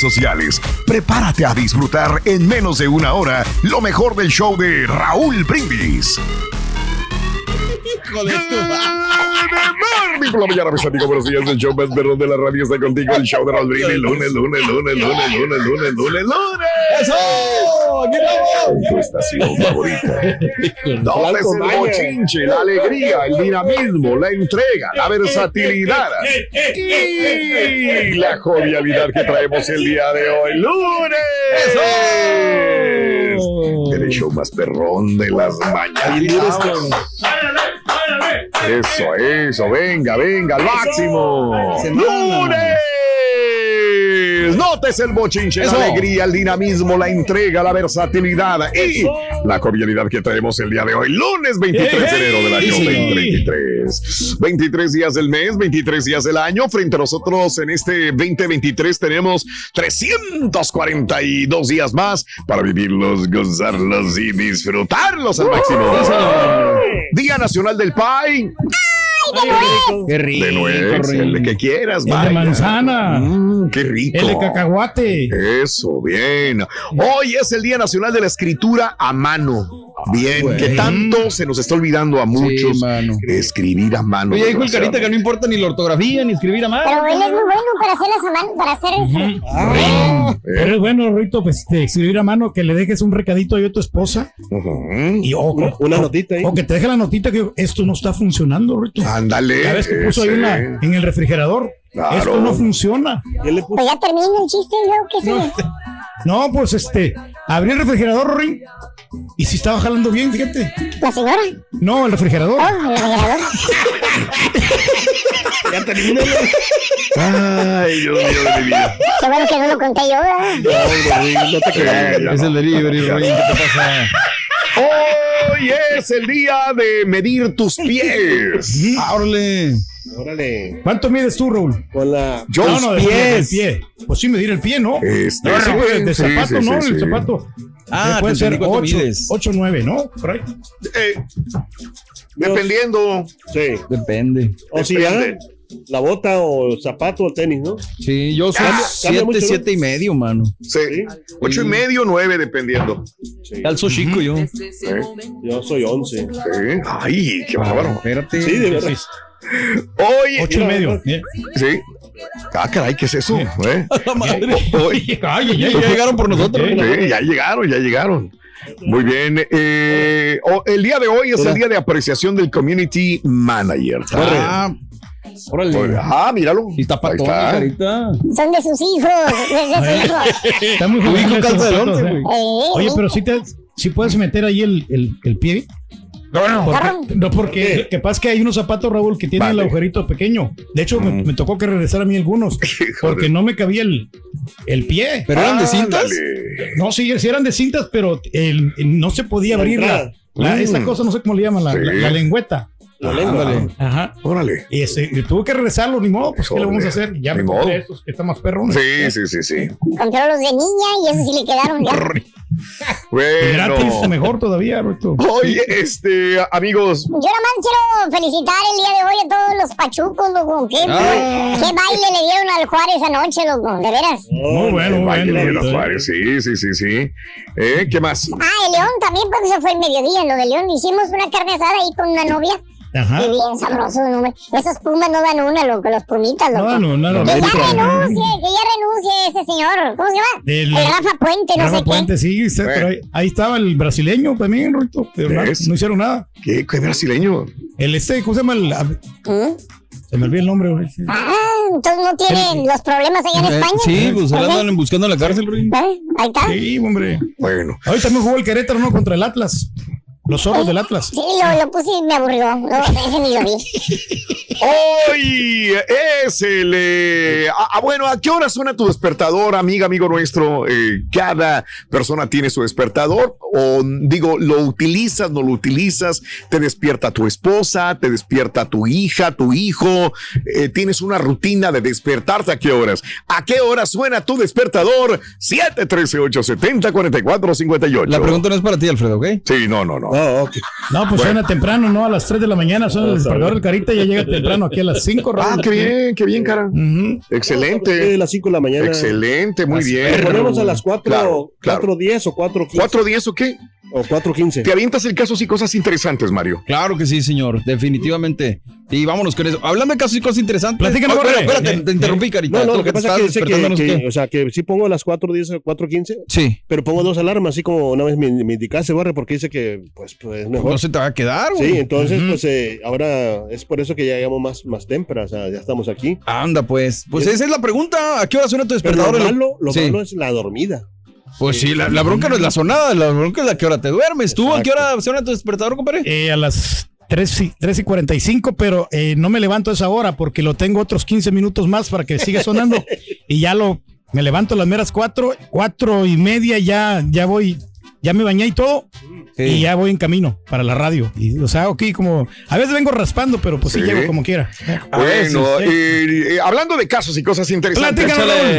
sociales. Prepárate a disfrutar en menos de una hora lo mejor del show de Raúl Brindis. Híjole, tú. Mi por la mañana, mis amigos, buenos días. El show más perrón de la radio está contigo. El show de Raúl Brindis. Lunes, lunes, lunes, lunes, lunes, lunes, lunes, lunes. ¡Eso! ¡Aquí vamos! Tu estación favorita. ¿Dónde es el bochinche, la alegría, el dinamismo, la entrega, la versatilidad y la jovialidad que traemos el día de hoy, lunes? El show más perrón de las mañanas. Eso, eso, venga, venga, al máximo. ¡Lunes! Notes el bochinche, Eso. la alegría, el dinamismo, la entrega, la versatilidad y la cordialidad que traemos el día de hoy, lunes 23 de enero del año Sí. 2023. 23 días del mes, 23 días del año. Frente a nosotros en este 2023 tenemos 342 días más para vivirlos, gozarlos y disfrutarlos al máximo. Día Nacional del Pie. Qué rico. De nuez, el de que quieras, El de manzana. Mm, qué rico. El de cacahuate. Eso, bien. Hoy es el Día Nacional de la Escritura a mano. Bien, güey. que tanto se nos está olvidando a muchos escribir a mano. Oye, dijo el carita que no importa ni la ortografía ni escribir a mano. Pero él es muy bueno para hacer las manos, para hacer eso. Ah, Pero es bueno, Rito, pues de escribir a mano que le dejes un recadito ahí a tu esposa. Y, o, Una- una notita ahí. O que te deje la notita que esto no está funcionando, Rito. Ándale. Ya ves que puso ahí una, en el refrigerador. Claro. Esto no funciona. Pues ya termina el chiste y luego qué sigue. No, pues este, abrí el refrigerador, Ring, y si estaba jalando bien, fíjate. La señora. No, el refrigerador. Oh, el refrigerador. ya termina. Ay, Dios mío de mi vida. Qué bueno que no lo conté yo. ¿verdad? No te creas. Es no. el delivery, no. ¿Qué te pasa? Hoy es el día de medir tus pies. Ah, órale. Órale. ¿Cuánto mides tú, Raúl? Con la. Yo no, no, de- pies. del pie. Pues sí, medir el pie, ¿no? Este, No, no, de, de sí, zapato, sí, ¿no? sí, el zapato. Ah, puede te ser entendí cuánto 8, mides. 8, 9, ¿no? Por ahí. Eh, dependiendo. Sí. Depende. O si Depende. ya. La bota o zapato o tenis, ¿no? Sí, yo soy cambia siete, mucho, ¿no? siete y medio, mano. Sí. Ocho y medio, nueve, dependiendo. Sí. Calzo chico yo. ¿Eh? Yo soy 11. Sí. Ay, qué bárbaro. Espérate. Sí, de verdad. Hoy. 8 y medio. Bien. Sí. Ah, caray, ¿qué es eso? ¿Eh? La madre. Hoy. Ay, Ya llegaron por nosotros. Sí, ya llegaron, ya llegaron. Muy bien. eh, oh, el día de hoy es el día de apreciación del Community Manager. Ah, órale. Ah, míralo. Y está patón, carita. Son de sus hijos. De sus hijos. Está muy once, ¿eh? güey. Eh, Oye, eh, pero si te, si puedes meter ahí el, el, el pie. Porque- no, porque lo que pasa es que hay unos zapatos, Raúl, que tienen Vale. el agujerito pequeño. De hecho, me, me tocó que regresar a mí algunos, porque no me cabía el, el pie. ¿Pero eran de cintas? No, sí, sí eran de cintas, pero el- el- no se podía abrir la, la- Mm. esta cosa, no sé cómo le llaman, la, Sí. la- la lengüeta. La lengua. Ándale. Ajá. Órale. Y, este, y tuvo que regresarlo, ni modo, pues ¿qué le vamos a hacer? Ya me Ni compré modo. estos que están más perrones. Sí, sí, sí, sí. Compró los de niña y esos sí le quedaron ya. Y gratis, Bueno. mejor todavía, Roberto. Oye, este, amigos, Yo nada más quiero felicitar el día de hoy a todos los pachucos, loco. ¿Qué, Ah. qué baile le dieron al Juárez anoche, loco? De veras. Muy bueno, muy baile bueno. de los Juárez, sí, sí, sí, sí. ¿Eh? ¿Qué más? Ah, el León también, porque se fue el mediodía. Lo de León hicimos una carne asada ahí con una novia. Ajá. Y bien sabroso, no, hombre. Esos pumas no dan una, loco, los pumitas, loco. No, no, no, no. Que ya renuncie, que ya renuncie ese señor. ¿Cómo se llama? El- El, Rafa Puente, no Rafa sé Puente, sí, usted, pero ahí, ahí estaba el brasileño también. Pero no, hicieron nada. ¿Qué, qué brasileño? El este, ¿cómo se llama? El- a- qué. ¿Mm? se me olvidó el nombre, güey. Ah, entonces no tienen los problemas allá en Eh, España. Sí, pues ahora andan buscando la cárcel, güey. ¿Eh? Ahí está. Sí, hombre. Bueno. Hoy también jugó el Querétaro, ¿no? Contra el Atlas. Los zorros del Atlas. Sí, lo, lo puse y me aburrió. No, ese ni lo vi. Hoy es el... eh, ah, ah, bueno, ¿a qué hora suena tu despertador, amiga, amigo nuestro? Eh, cada persona tiene su despertador o digo, lo utilizas, no lo utilizas, te despierta tu esposa, te despierta tu hija, tu hijo, eh, tienes una rutina de despertarte a qué horas. ¿A qué hora suena tu despertador? 713-870-4458. La pregunta no es para ti, Alfredo, ¿ok? Sí, no, no, no. Ah, ok. No, pues suena temprano, ¿no? A las 3 de la mañana suena el despertador del Carita y ya llega temprano aquí a las 5, Ah, qué bien, qué bien, cara. Ujú. Excelente. De las 5 de la mañana. Excelente, muy bien. Lo ponemos a las 4, Claro, claro. 4.10 o 4.15. ¿4.10 o qué? O 4.15. Te avientas el casos y cosas interesantes, Mario. Claro que sí, señor, definitivamente. Y vámonos con eso. Hablando de casos y cosas interesantes. Platícanos, Oh, espera, Borre. espérate, te interrumpí, carita. No, no, lo que te pasa es que que, que- o sea, que sí pongo a las 4.10 o 4.15, Sí. pero pongo dos alarmas, así como una vez me, me indicaste, Barre, porque dice que, pues, pues es mejor. No se te va a quedar, güey. Sí, entonces, pues, eh, ahora es por eso que ya llegamos más, más temprano, o sea, ya estamos aquí. Anda, pues. Pues esa es la pregunta. ¿A qué hora suena tu Pero despertador? lo malo, lo Sí. malo es la dormida. Pues sí, la, la bronca no es la sonada, la bronca es la que hora te duermes. ¿Tú a qué hora suena tu despertador, compadre? Eh, a las 3 y, 3 y 45, pero eh, no me levanto a esa hora porque lo tengo otros 15 minutos más para que siga sonando. y ya lo, me levanto a las meras 4, 4 y media, ya, ya voy, ya me bañé y todo. Y ya voy en camino para la radio. Y, o sea, aquí como, a veces vengo raspando, pero pues sí, Sí. llego como quiera. Bueno, sí. eh, eh, hablando de casos y cosas interesantes,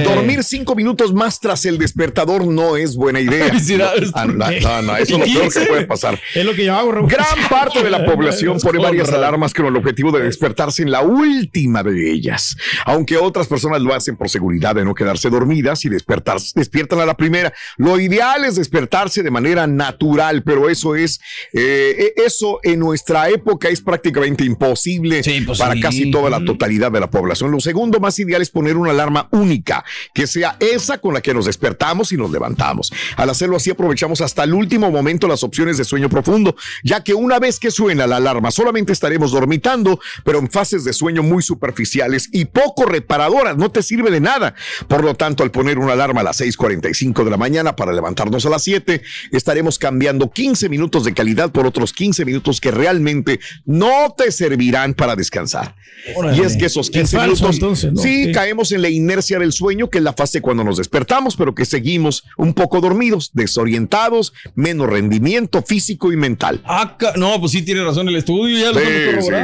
dormir cinco minutos más tras el despertador no es buena idea. Ah, no, no, no, eso es lo peor que puede pasar. Es lo que yo hago, Raúl. Gran parte de la población pone varias alarmas con el objetivo de despertarse en la última de ellas. Aunque otras personas lo hacen por seguridad de no quedarse dormidas y despertar, despiertan a la primera. Lo ideal es despertarse de manera natural, pero eso es, eh, eso en nuestra época es prácticamente imposible Sí, pues para sí. casi toda la totalidad de la población. Lo segundo más ideal es poner una alarma única, que sea esa con la que nos despertamos y nos levantamos. Al hacerlo así aprovechamos hasta el último momento las opciones de sueño profundo, ya que una vez que suena la alarma solamente estaremos dormitando, pero en fases de sueño muy superficiales y poco reparadoras, no te sirve de nada. Por lo tanto, al poner una alarma a las 6:45 de la mañana para levantarnos a las 7, estaremos cambiando 15 minutos de calidad por otros 15 minutos que realmente no te servirán para descansar. Órale. Y es que esos Es 15 falso, minutos, entonces, ¿no? sí, Sí. caemos en la inercia del sueño, que es la fase cuando nos despertamos, pero que seguimos un poco dormidos, desorientados, menos rendimiento físico y mental. Ah, no, pues sí tiene razón el estudio, ya lo sí,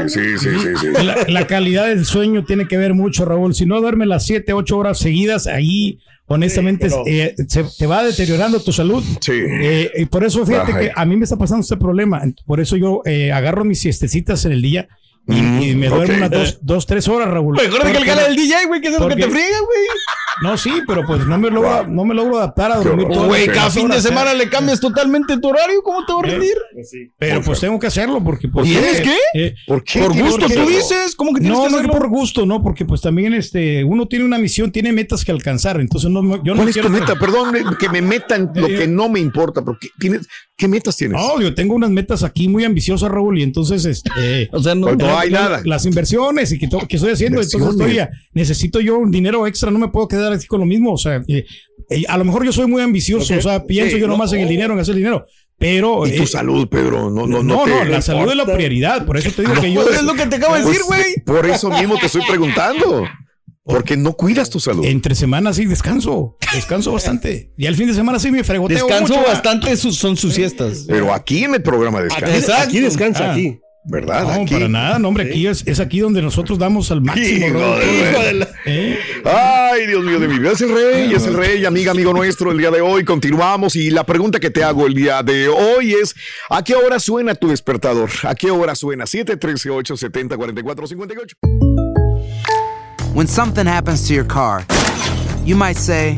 sí, sí, sí, sí. La, la calidad del sueño tiene que ver mucho, Raúl. Si no duermes las 7, 8 horas seguidas, ahí honestamente Sí, pero- eh, se te va deteriorando tu salud. Sí. Eh, y por eso fíjate Ajá. que a mí me está pasando este problema. Por eso yo eh, agarro mis siestecitas en el día y, Mm, y me duermo unas dos, dos, tres horas, Raúl. Recuerda que el gala del DJ, güey, que es lo que te friega, güey. No, sí, pero pues no me logro, no me logro adaptar a dormir todas Güey, cada fin de horas, semana ¿eh? le cambias totalmente tu horario, ¿cómo te va a rendir? Pues sí. Pero pues tengo que hacerlo porque pues, ¿Tienes eh, qué? eh, ¿Por qué? Por gusto, tú dices, ¿cómo que tienes no, que no hacerlo? por gusto, no, porque pues también este uno tiene una misión, tiene metas que alcanzar, entonces no me- yo no ¿Cuál es quiero tu que- meta? Perdón, eh, que me metan lo que no me importa, porque tienes, ¿qué metas tienes? No, yo tengo unas metas aquí muy ambiciosas, Raúl, y entonces este O sea, no. No hay nada. Las inversiones y que, to- que estoy haciendo, entonces estoy, necesito yo un dinero extra, no me puedo quedar así con lo mismo, o sea, eh, eh, a lo mejor yo soy muy ambicioso, o sea, pienso Sí, yo no, nomás en el dinero, en hacer dinero, pero Y tu eh, salud, Pedro, no, no, no, no, no, te- la salud es la prioridad, por eso te digo que yo es lo que te acabo de Pues, decir, güey. Por eso mismo te estoy preguntando. Porque no cuidas tu salud. entre semanas sí descanso, descanso bastante, y al fin de semana sí me fregoteo Descanso bastante, sus- son sus siestas. Pero aquí en el programa de descanso. Aquí descansa, Ah. aquí. ¿Verdad? No, Aquí. para nada, no, hombre, aquí es, es aquí donde nosotros damos al máximo. Hijo de- la- ¿Eh? Ay, Dios mío de mi vida, es el rey, es el rey, amiga, amigo nuestro, el día de hoy. Continuamos y la pregunta que te hago el día de hoy es, ¿a qué hora suena tu despertador? ¿A qué hora suena? 713 870 4458 When something happens to your car, you might say,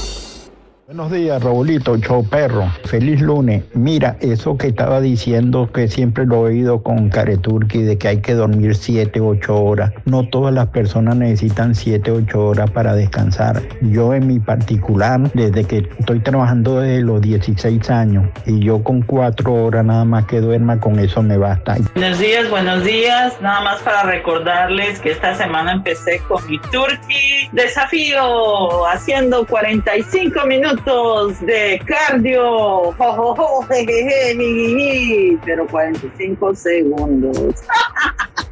Buenos días, Raulito, show perro. Feliz lunes. Mira, eso que estaba diciendo que siempre lo he oído con Careturki de que hay que dormir 7, 8 horas. No todas las personas necesitan 7, 8 horas para descansar. Yo en mi particular, desde que estoy trabajando desde los 16 años y yo con 4 horas nada más que duerma, con eso me basta. Buenos días, buenos días. Nada más para recordarles que esta semana empecé con mi Turkey desafío, haciendo 45 minutos de cardio. Jo, jo, jo, jejeje, jijiji, pero 45 segundos.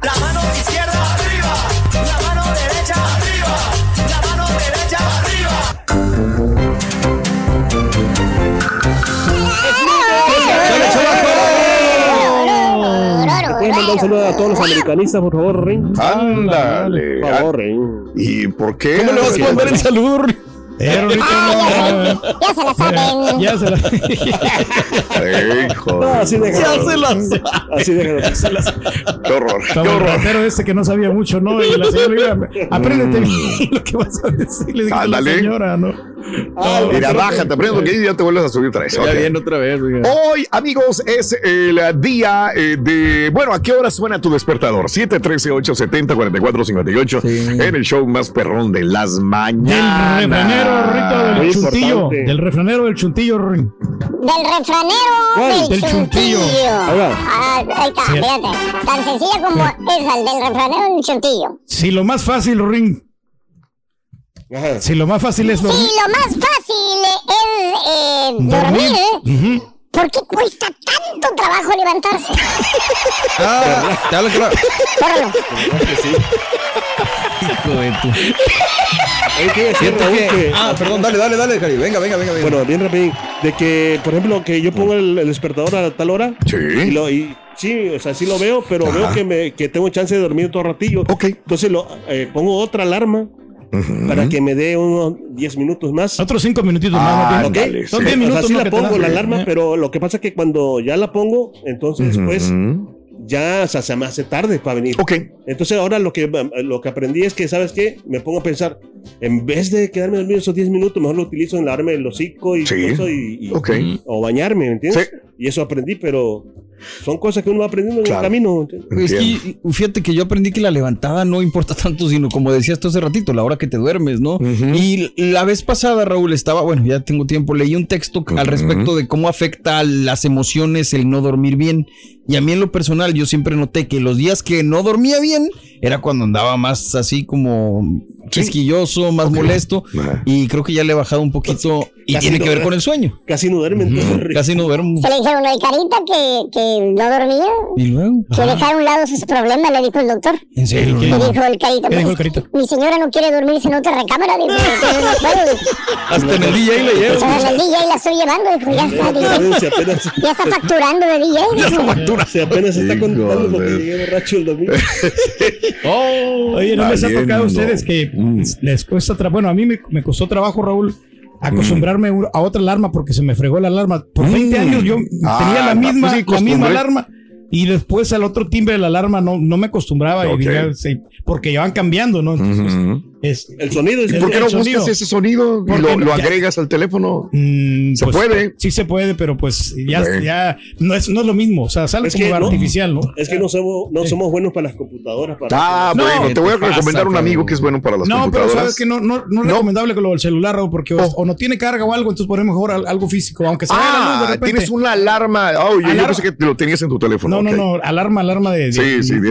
La mano izquierda arriba, la mano derecha arriba, la mano derecha arriba. ¿Me puedes mandar un saludo a todos los americanistas, por favor, Ring? Ándale. Por favor, Ring. ¿Y por qué? ¿Cómo le vas a mandar el saludo? Rorrito, no, Ya se la saben. ya se la. Hijo. No, así déjalo. Ya se las- Así déjalo. Qué horror. Qué horror. ratero ese que no sabía mucho, ¿no? Y la señora le dijo, apréndete bien lo que vas a decir. Le dijo a la señora, ¿no? Ah, Mira, bájate, aprendo que ya te vuelves a subir otra vez. Ya Ok. bien otra vez, oiga. Hoy, amigos, es el día eh, de. Bueno, ¿a qué hora suena tu despertador? 713-870-4458 en el show más perrón de las Del mañanas. Refranero, del chuntillo. importante. Del refranero del chuntillo. Del refranero ¿Cuál? del, Del chuntillo. chuntillo. Ahí va. Ah, ahí está, Sí. fíjate. Tan sencilla como esa, el del refranero del chuntillo. Si lo más fácil, Rin. Ajá. Si lo más fácil es dormir. lo más fácil es eh, dormir. Ujú. ¿Por qué cuesta tanto trabajo levantarse? Ah, te hablo claro. Córrelo. Hijo de tu. Oye, ¿qué iba a decir, Raúl, que- Ah, perdón, dale, dale, dale, Cari. Venga, venga, venga. venga. Bueno, bien rapidín. De que, por ejemplo, que yo pongo el, el despertador a tal hora. Sí. Y, lo, y sí, o sea, sí lo veo, pero Ajá. veo que, me, que tengo chance de dormir todo ratillo. Ok. Entonces lo, eh, pongo otra alarma para que me dé unos 10 minutos más. Otros cinco minutitos Ah, más. ¿no? Ok, ándale, Son sí. 10 O sea, minutos. sí ¿no? la pongo la alarma, Eh. pero lo que pasa es que cuando ya la pongo, entonces después Ujú. Ya o sea, se me hace tarde para venir. Ok. Entonces ahora lo que, lo que aprendí es que, ¿sabes qué? Me pongo a pensar, en vez de quedarme dormido esos 10 minutos, mejor lo utilizo en lavarme el hocico y, Sí. y, y- Ok. o bañarme, ¿me entiendes? Sí. Y eso aprendí, pero son cosas que uno va aprendiendo en el camino. Es que fíjate que yo aprendí que la levantada no importa tanto, sino como decías tú hace ratito, la hora que te duermes, ¿no? Y la vez pasada, Raúl, estaba, bueno, ya tengo tiempo, leí un texto al respecto de cómo afecta a las emociones el no dormir bien. Y a mí en lo personal, yo siempre noté que los días que no dormía bien era cuando andaba más así como quisquilloso, más molesto. Y creo que ya le he bajado un poquito y Casi tiene no, que ver con el sueño. Casi no duerme. Casi no duermo. Se le dijeron a Carita que, que no dormía. Y luego. Que dejara a un lado sus problemas, le dijo el doctor. ¿En serio? Le dijo el Carita. ¿Qué dijo pues, el Carita? Mi señora no quiere dormirse en otra recámara. Dijo, "Entonces no puedo. Hasta en el DJ le llevo. En el DJ la estoy llevando. Dijo, ya está, dijo. Apenas, Ya está facturando de DJ. dijo. si apenas se está Hijo contando porque de- llegué borracho el domingo. Oye, ¿no les ha tocado a ustedes que Mm. les cuesta trabajo? Bueno, a mí me, me costó trabajo, Raúl, acostumbrarme a otra alarma porque se me fregó la alarma. Por 20 Mm. años yo Ah, tenía la pues misma, sí, la misma alarma. Y después al otro timbre de la alarma no, no me acostumbraba y Ok. ya, sí, porque ya van cambiando, ¿no? Entonces, es, El sonido es ¿Por qué no sonido. buscas ese sonido y lo, lo ya- agregas al teléfono? Mm, ¿Se pues, puede? Sí se puede, pero pues ya, ya no, es, no es lo mismo. O sea, sale Es como que no- artificial, ¿no? Es que no somos, no somos buenos para las computadoras. Para Ah, No, bueno, ¿qué te voy a te pasa, recomendar un amigo que es bueno para las No, pero computadoras. sabes que no, no, no es recomendable con lo del celular, porque o, o no tiene carga o algo, entonces ponemos mejor al- algo físico, aunque se vaya la luz de Ah, repente. tienes una alarma. Oh, yo, yo Alarma. pensé que lo tenías en tu teléfono. No, ok. no, no, alarma, alarma de,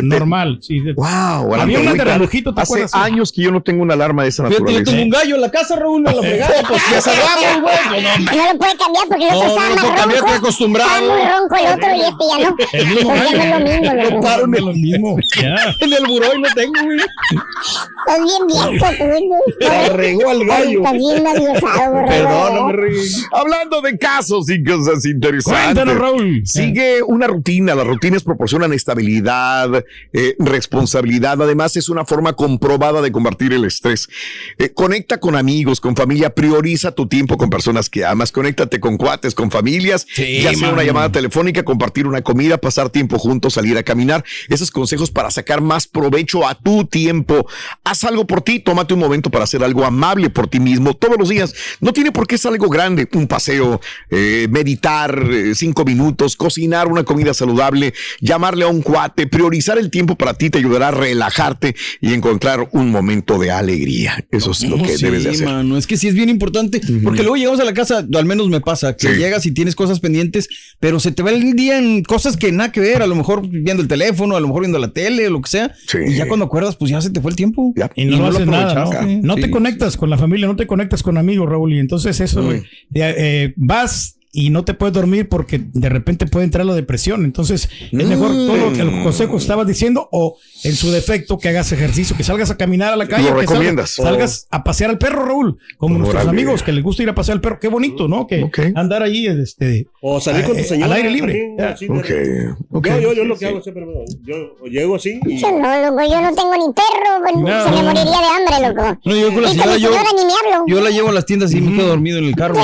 normal. Wow, Había una de relojito, ¿te Hace años que yo no tengo una alarma de esa Fíjate, yo naturaleza. tengo un gallo en la casa, Raúl, me lo fregaba, pues ya salgamos, güey. no, lo puede cambiar porque el otro No, estaba no lo más puedo cambiar, ronco. estoy acostumbrado. Estaba muy ronco el otro y este ya no. El mismo Pues ya no es lo mismo. No paro de lo mismo. En el buró y no tengo, güey. Estás bien viejo tú. Se regó al gallo. Estás bien nerviosado, borrego. Perdón, no me reí. Hablando de casos y cosas interesantes. Cuéntanos, Raúl. Sigue una rutina. Las rutinas proporcionan estabilidad, eh, responsabilidad. Además, es una forma comprobada de combatir el estrés. Eh, conecta con amigos, con familia. Prioriza tu tiempo con personas que amas. Conéctate con cuates, con familias. Sí, ya sea una llamada telefónica, compartir una comida, pasar tiempo juntos, salir a caminar. Esos consejos para sacar más provecho a tu tiempo. Haz algo por ti. Tómate un momento para hacer algo amable por ti mismo todos los días. No tiene por qué ser algo grande. Un paseo, eh, meditar eh, cinco minutos, cocinar una comida saludable, llamarle a un cuate, priorizar el tiempo para ti te ayudará a relajarte y encontrar un momento de alegría. Eso es lo No, que sí, debes de hacer. mano, es que sí es bien importante, porque luego llegamos a la casa, al menos me pasa, que Sí. llegas y tienes cosas pendientes, pero se te va el día en cosas que nada que ver, a lo mejor viendo el teléfono, a lo mejor viendo la tele o lo que sea, Sí. y ya cuando acuerdas, pues ya se te fue el tiempo. Ya. Y no, lo haces nada, ¿no? No Sí. te conectas con la familia, no te conectas con amigos, Raúl. Y entonces eso, eh, eh, vas y no te puedes dormir porque de repente puede entrar la depresión. Entonces es mejor todo lo que el consejo estabas diciendo o en su defecto que hagas ejercicio, que salgas a caminar a la calle, Lo que salgas, recomiendas. salgas a pasear al perro, Raúl, como nuestros amigos que les gusta ir a pasear al perro. Qué bonito, ¿no? Que andar ahí este, O salir con tu eh, señora. al aire libre. también. Yo, yo, yo lo que hago siempre, yo llego así y... Yo no, loco, yo no tengo ni perro, No. se me moriría de hambre, loco. No, yo con la señora, yo, ni me hablo. yo la llevo a las tiendas y me quedo dormido en el carro.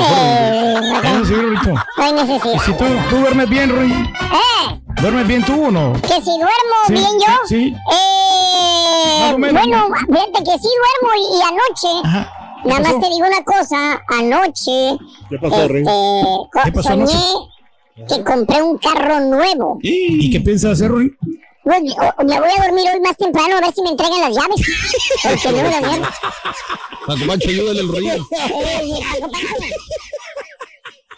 Raulito. no hay necesidad. Si tú, tú duermes bien, Rui, Eh, ¿duermes bien tú o no? que si duermo Sí, bien yo. sí. Eh, bueno, fíjate que sí duermo y, y anoche. Ajá. ¿Qué Nada pasó? más te digo una cosa, anoche ¿Qué pasó, este, ¿Qué pasó soñé anoche? que compré un carro nuevo. ¿Y qué piensas hacer, Rui? Pues, me voy a dormir hoy más temprano a ver si me entregan las llaves. Porque mierda. Paco Pancho, ayúdale el rollo. Eh, Paco Pancho. Necesito hablar con-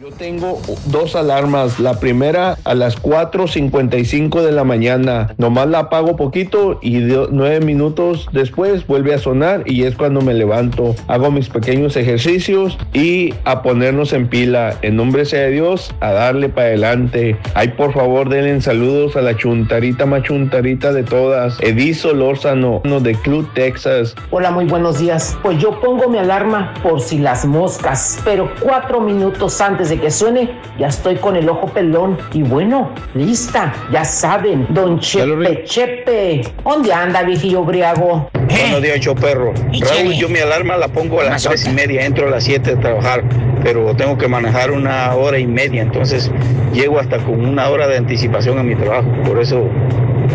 Yo tengo dos alarmas. La primera a las 4.55 de la mañana. Nomás la apago poquito y nueve minutos después vuelve a sonar y es cuando me levanto. Hago mis pequeños ejercicios y a ponernos en pila. En nombre sea de Dios, a darle para adelante. Ay, por favor, denle saludos a la chuntarita más chuntarita de todas. Edizo Lórzano, no de Club Texas. Hola, muy buenos días. Pues yo pongo mi alarma por si las moscas, pero cuatro minutos antes de que suene, ya estoy con el ojo pelón. Y bueno, lista, ya saben, don Chepe Chepe. ¿Dónde anda, viejillo briago? Buenos días, show perro. Raúl, yo mi alarma la pongo a las tres y media, entro a las 7 de trabajar, pero tengo que manejar una hora y media, entonces llego hasta con una hora de anticipación a mi trabajo, por eso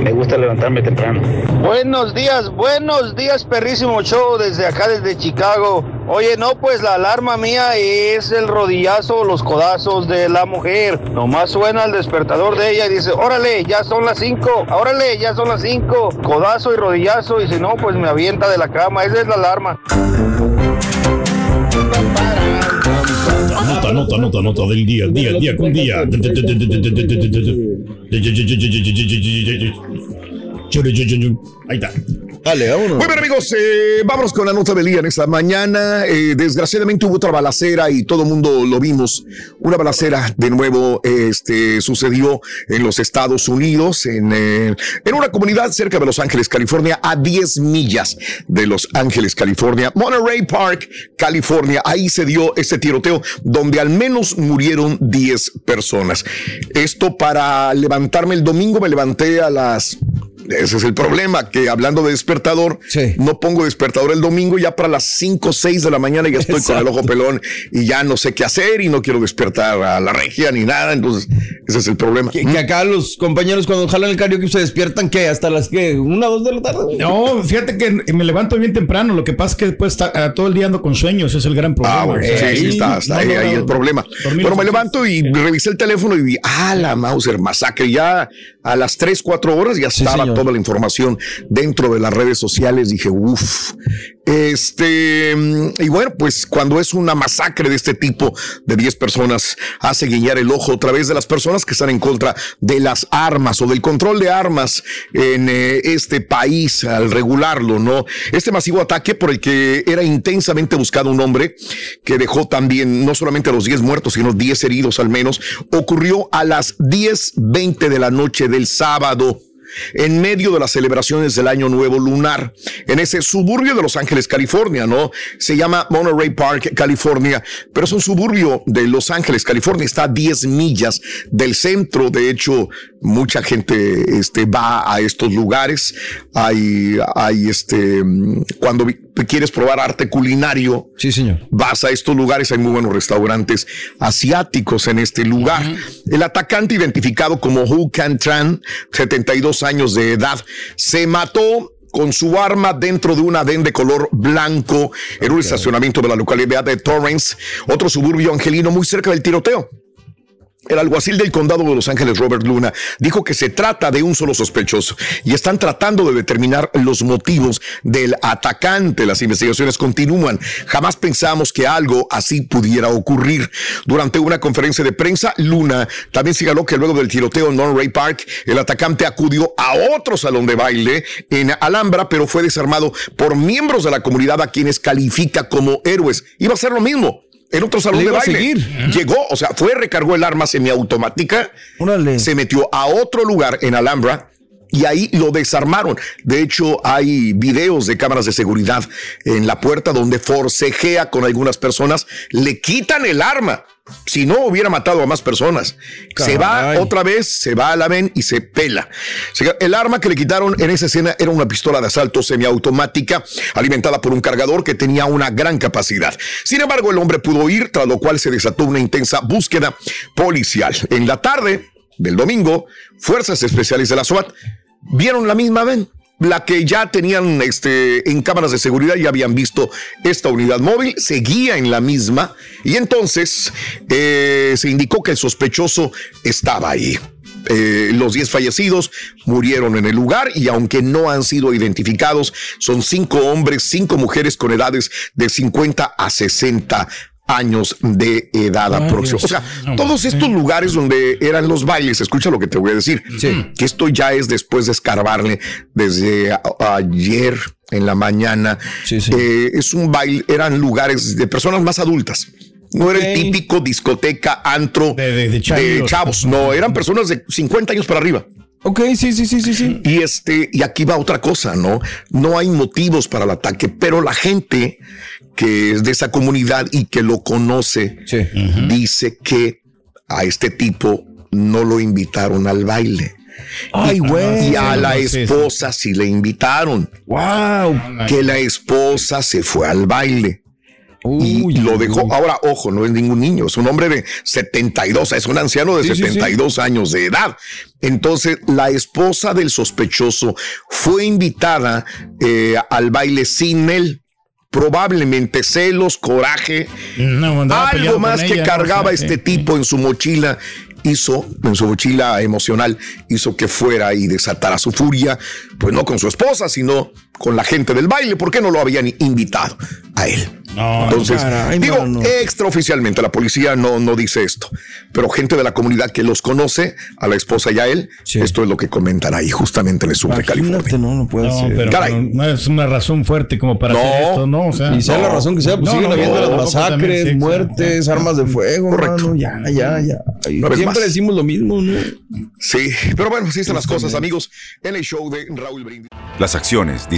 me gusta levantarme temprano. Buenos días, buenos días, perrísimo show desde acá, desde Chicago. Oye, no, pues la alarma mía es el rodillazo, los codazos de la mujer. Nomás suena el despertador de ella y dice, órale, ya son las 5, órale, ya son las 5. Codazo y rodillazo y si no, pues me avienta de la cama. Esa es la alarma. Nota, nota, nota, nota del día, día, día con día. Ahí está. Dale. Muy bien, amigos, eh, vámonos con la nota del día en esta mañana. Eh, desgraciadamente hubo otra balacera y todo el mundo lo vimos. Una balacera de nuevo este, sucedió en los Estados Unidos, en, eh, en una comunidad cerca de Los Ángeles, California, a 10 millas de Los Ángeles, California. Monterey Park, California. Ahí se dio este tiroteo donde al menos murieron 10 personas. Esto para levantarme el domingo, me levanté a las ese es el problema, que hablando de despertador, no pongo despertador el domingo, ya para las 5 o 6 de la mañana ya estoy con el ojo pelón y ya no sé qué hacer y no quiero despertar a la regia ni nada, entonces ese es el problema. Que, que acá los compañeros cuando jalan el karaoke se despiertan, que ¿Hasta las que? ¿Una, dos de la tarde? No, fíjate que me levanto bien temprano, lo que pasa es que después está, ah, todo el día ando con sueños, ese es el gran problema. Ah, bueno, sea, sí, sí, ahí está, está no ahí, ahí el problema. Bueno, me levanto y revisé el teléfono y vi, ah, la Mauser masacre. Ya a las 3, 4 horas ya estaba toda la información dentro de las redes sociales. Dije, uff. Este, mm, y bueno, pues cuando es una masacre de este tipo de 10 personas, hace guiñar el ojo otra vez de las personas que están en contra de las armas o del control de armas en eh, este país al regularlo, ¿no? Este masivo ataque por el que era intensamente buscado un hombre que dejó también no solamente a los 10 muertos, sino 10 heridos al menos, ocurrió a las 10.20 de la noche del sábado en medio de las celebraciones del Año Nuevo Lunar, en ese suburbio de Los Ángeles, California, ¿no? Se llama Monterey Park, California, pero es un suburbio de Los Ángeles, California, está a 10 millas del centro, de hecho, mucha gente este, va a estos lugares, hay, hay este, cuando vi- quieres probar arte culinario, sí, señor. vas a estos lugares, hay muy buenos restaurantes asiáticos en este lugar. El atacante identificado como Hu Can Tran, 72 años de edad, se mató con su arma dentro de un adén de color blanco en un estacionamiento de la localidad de Torrance, otro suburbio angelino muy cerca del tiroteo. El alguacil del condado de Los Ángeles, Robert Luna, dijo que se trata de un solo sospechoso y están tratando de determinar los motivos del atacante. Las investigaciones continúan. Jamás pensamos que algo así pudiera ocurrir. Durante una conferencia de prensa, Luna también señaló que luego del tiroteo en Monterey Park, el atacante acudió a otro salón de baile en Alhambra, pero fue desarmado por miembros de la comunidad a quienes califica como héroes. Iba a ser lo mismo. En otro salón de baile. seguir. Llegó, o sea, fue, recargó el arma semiautomática, se metió a otro lugar en Alhambra y ahí lo desarmaron. De hecho, hay videos de cámaras de seguridad en la puerta donde forcejea con algunas personas, le quitan el arma. Si no, hubiera matado a más personas. Se va otra vez, se va a la ven y se pela. El arma que le quitaron en esa escena era una pistola de asalto semiautomática alimentada por un cargador que tenía una gran capacidad. Sin embargo, el hombre pudo ir, tras lo cual se desató una intensa búsqueda policial. En la tarde del domingo, fuerzas especiales de la SWAT vieron la misma ven. La que ya tenían este, en cámaras de seguridad, ya habían visto esta unidad móvil, seguía en la misma y entonces eh, se indicó que el sospechoso estaba ahí. Eh, los 10 fallecidos murieron en el lugar y aunque no han sido identificados, son cinco hombres, cinco mujeres con edades de 50 a 60 años de edad Ay, aproximada. O sea, No, todos estos lugares donde eran los bailes, escucha lo que te voy a decir, que esto ya es después de escarbarle desde ayer en la mañana. Eh, es un baile, eran lugares de personas más adultas. No era el típico discoteca, antro de, chavos. No, eran personas de 50 años para arriba. Ok, sí, sí, sí, sí, sí. Y este, y aquí va otra cosa, ¿no? No hay motivos para el ataque, pero la gente que es de esa comunidad y que lo conoce, dice que a este tipo no lo invitaron al baile. Ay, Y- güey. Y a la esposa sí le invitaron. Wow. Que la esposa se fue al baile. y lo dejó. Ahora, ojo, no es ningún niño, es un hombre de 72, es un anciano de Sí, sí, sí. 72 años de edad. Entonces, la esposa del sospechoso fue invitada eh, al baile sin él. Probablemente celos, coraje, peleado algo más que ella, cargaba no sé, este sí. tipo en su mochila hizo, en su mochila emocional, hizo que fuera y desatara su furia, pues no con su esposa, sino con la gente del baile, ¿por qué no lo habían invitado a él? Entonces, caray, digo, extraoficialmente la policía no, no dice esto, pero gente de la comunidad que los conoce, a la esposa y a él, esto es lo que comentan ahí, justamente en el sur de California. no, no puede No, ser. pero Caray. no, no es una razón fuerte como para No. hacer esto, ¿no? O sea, Y sea la no. razón que sea, pues No, siguen no, habiendo no, las masacres, también, sí, exacto. muertes, armas de fuego. Correcto. mano, ya, ya, ya. Siempre más. decimos lo mismo, ¿no? Sí, pero bueno, así están las cosas, amigos, en el show de Raúl Brindis. Las acciones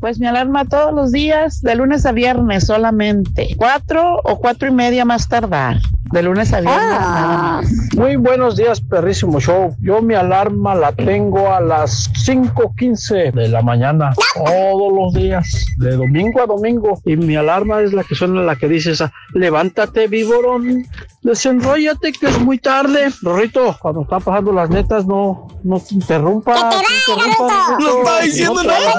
Pues mi alarma todos los días, de lunes a viernes solamente. Cuatro o cuatro y media más tardar. De lunes a viernes. más. Muy buenos días, perrísimo show. Yo mi alarma la tengo a las 5:15 de la mañana, todos los días, de domingo a domingo. Y mi alarma es la que suena, la que dice esa: Levántate, víborón, desenróllate, que es muy tarde. Rorrito, cuando están pasando las netas, no, no te interrumpa. no te está te No diciendo nada.